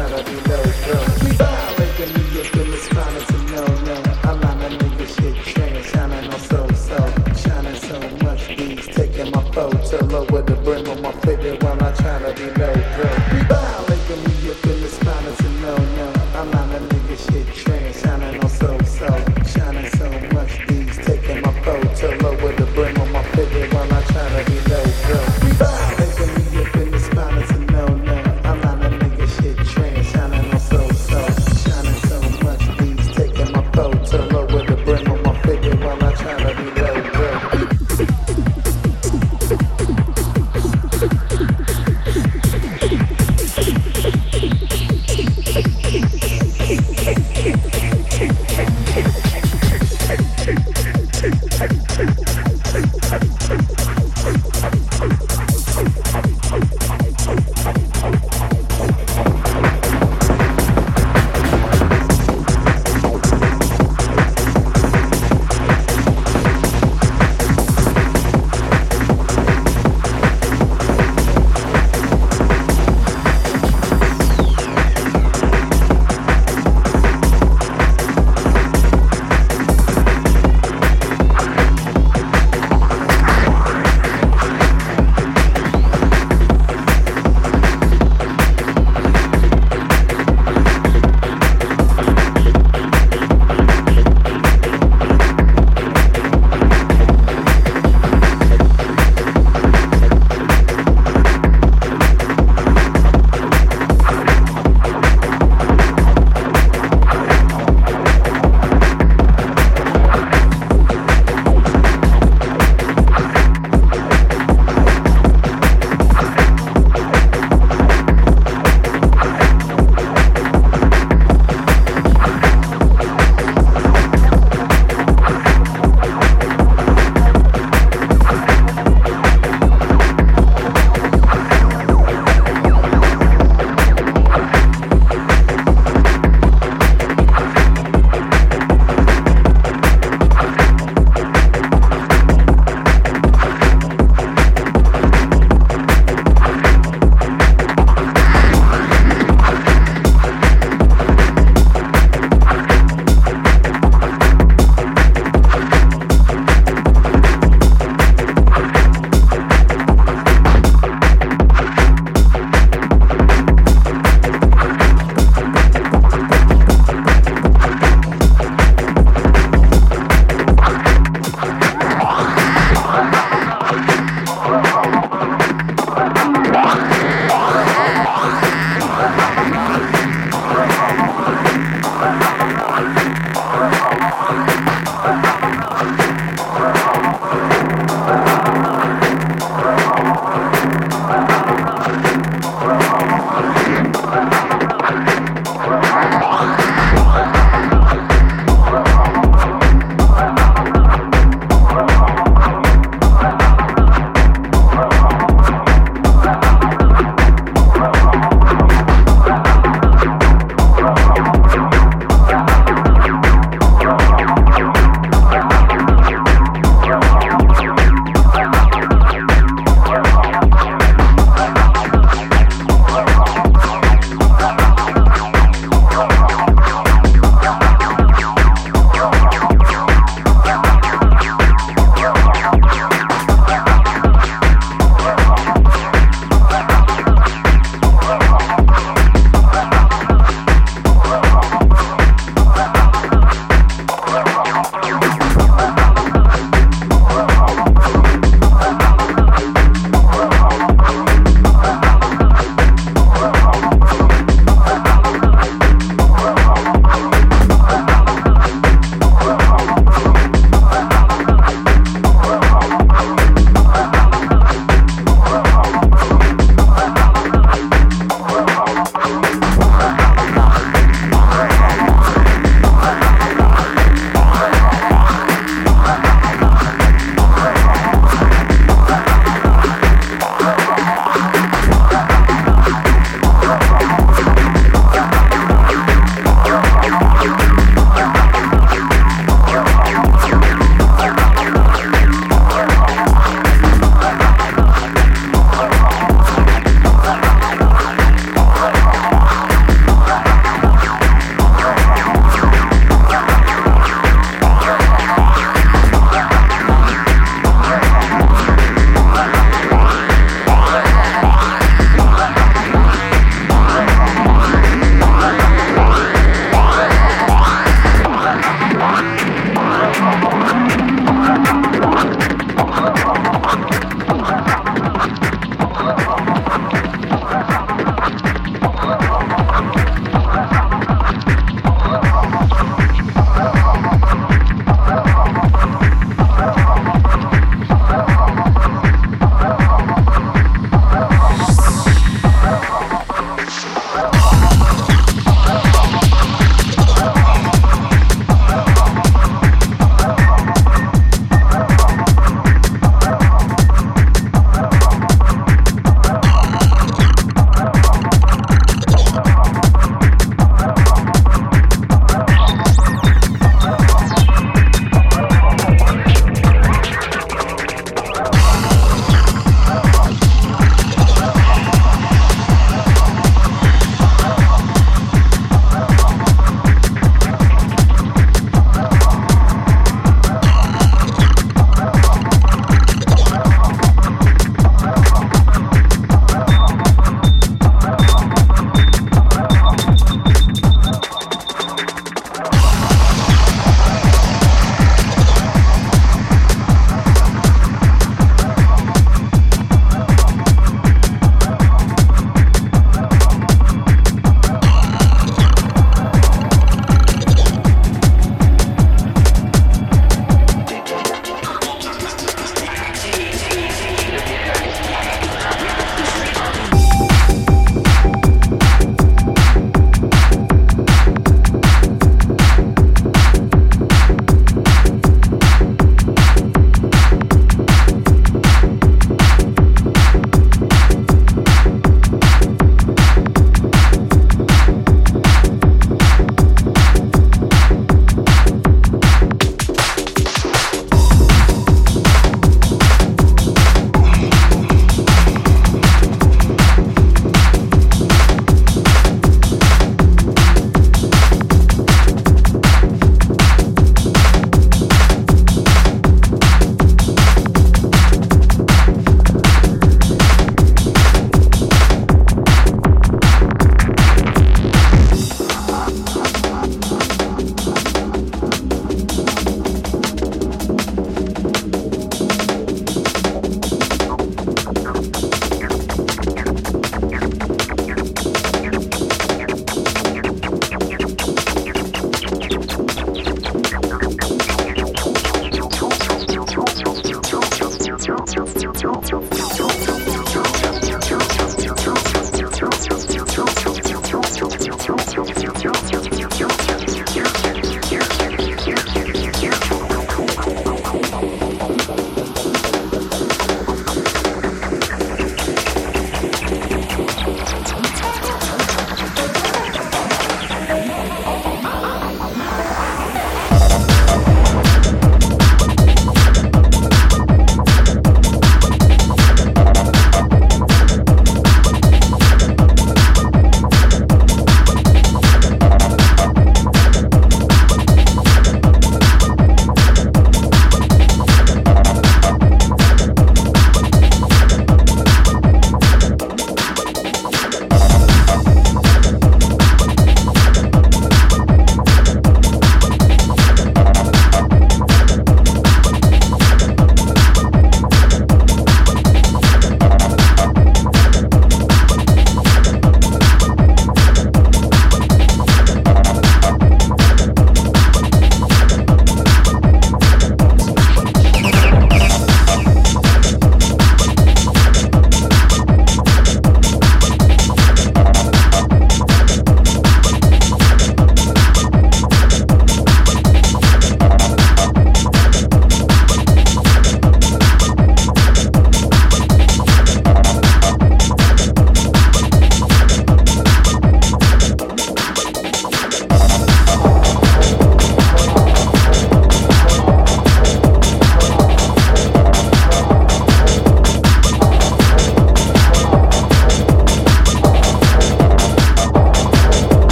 tryna be low, bro. Violating me, you and it's fine, it's a no, no. I'm lot of niggas shit train, shining on so, so. Shining so much, these taking my photo, lower the brim on my figure while I tryna be low.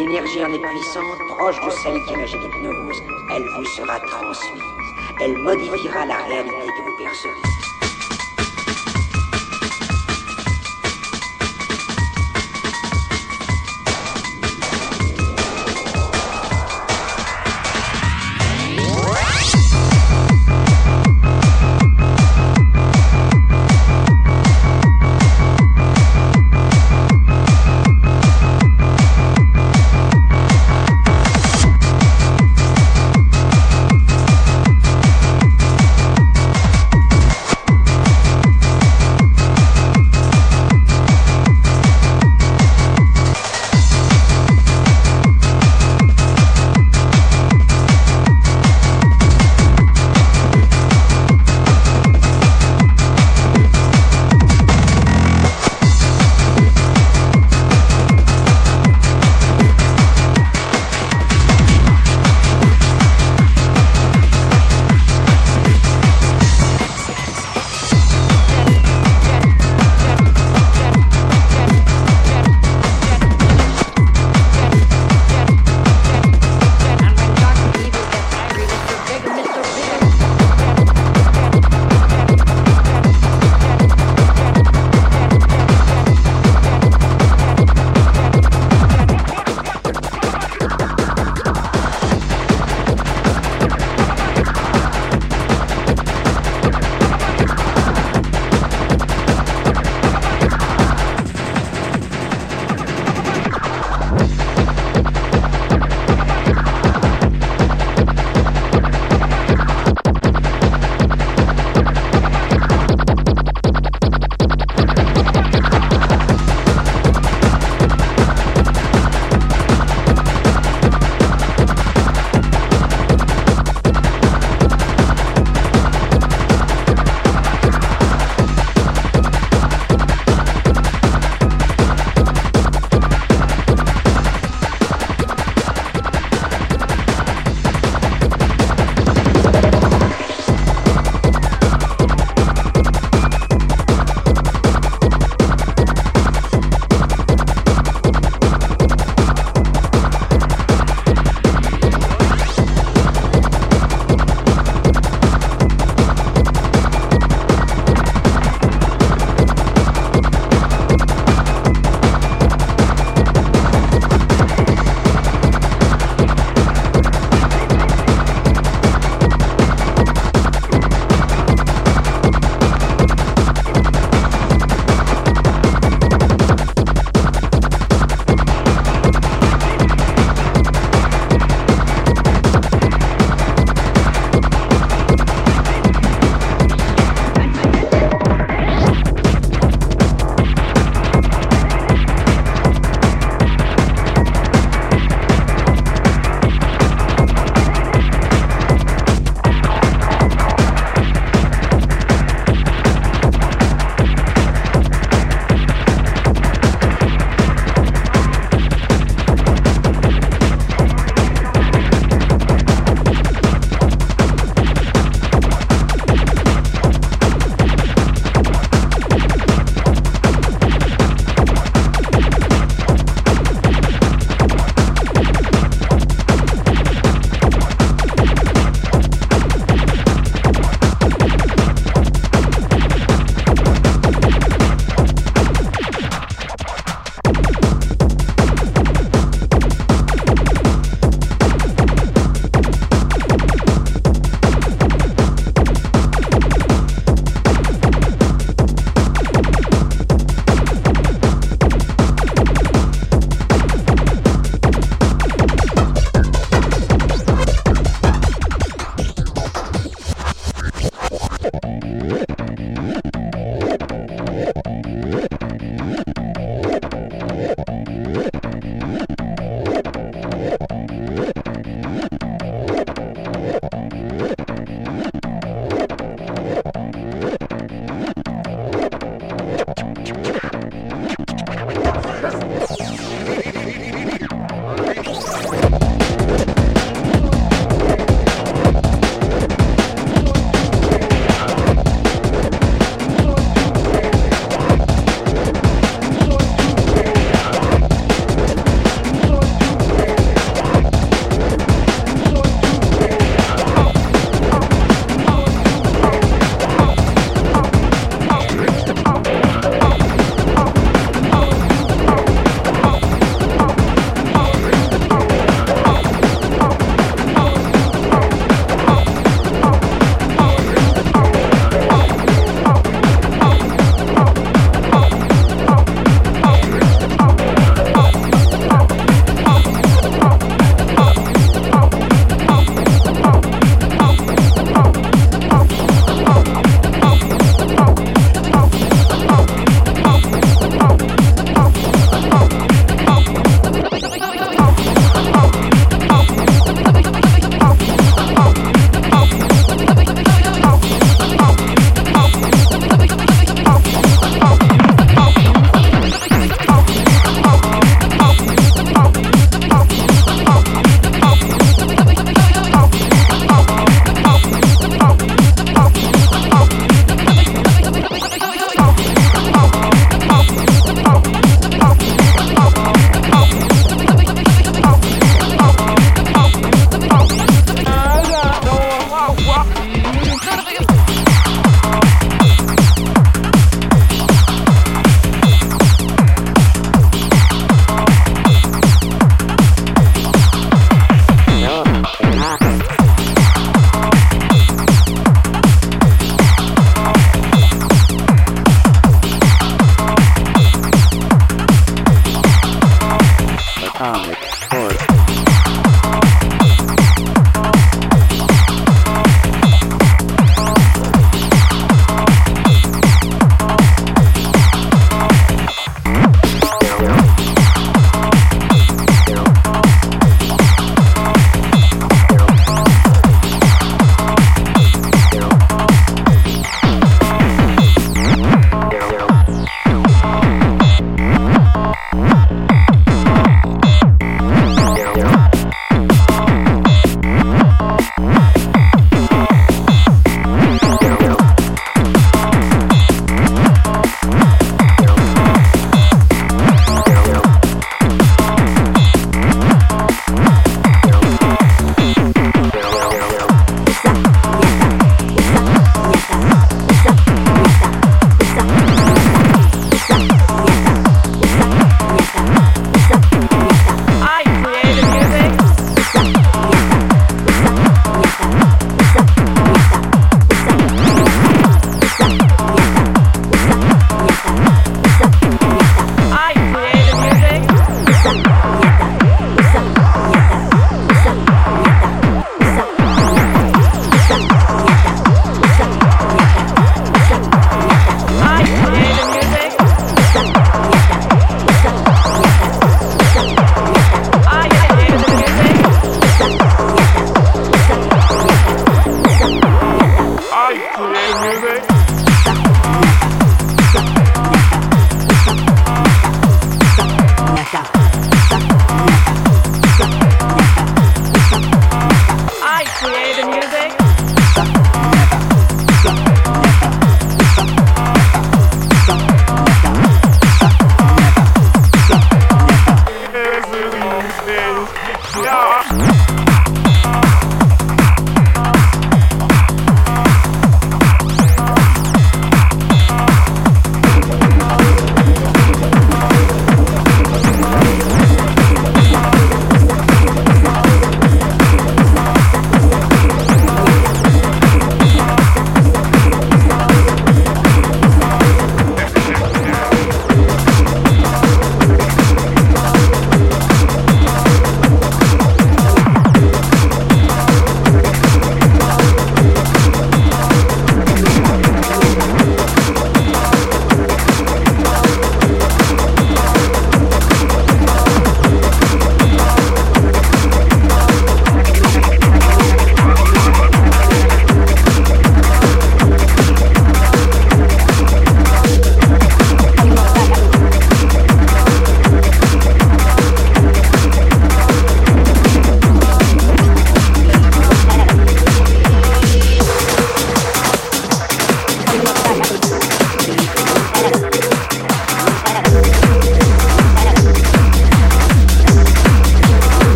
L'énergie en est puissante, proche de celle qu'émerge l'hypnose. Elle vous sera transmise. Elle modifiera la réalité que vous percevez.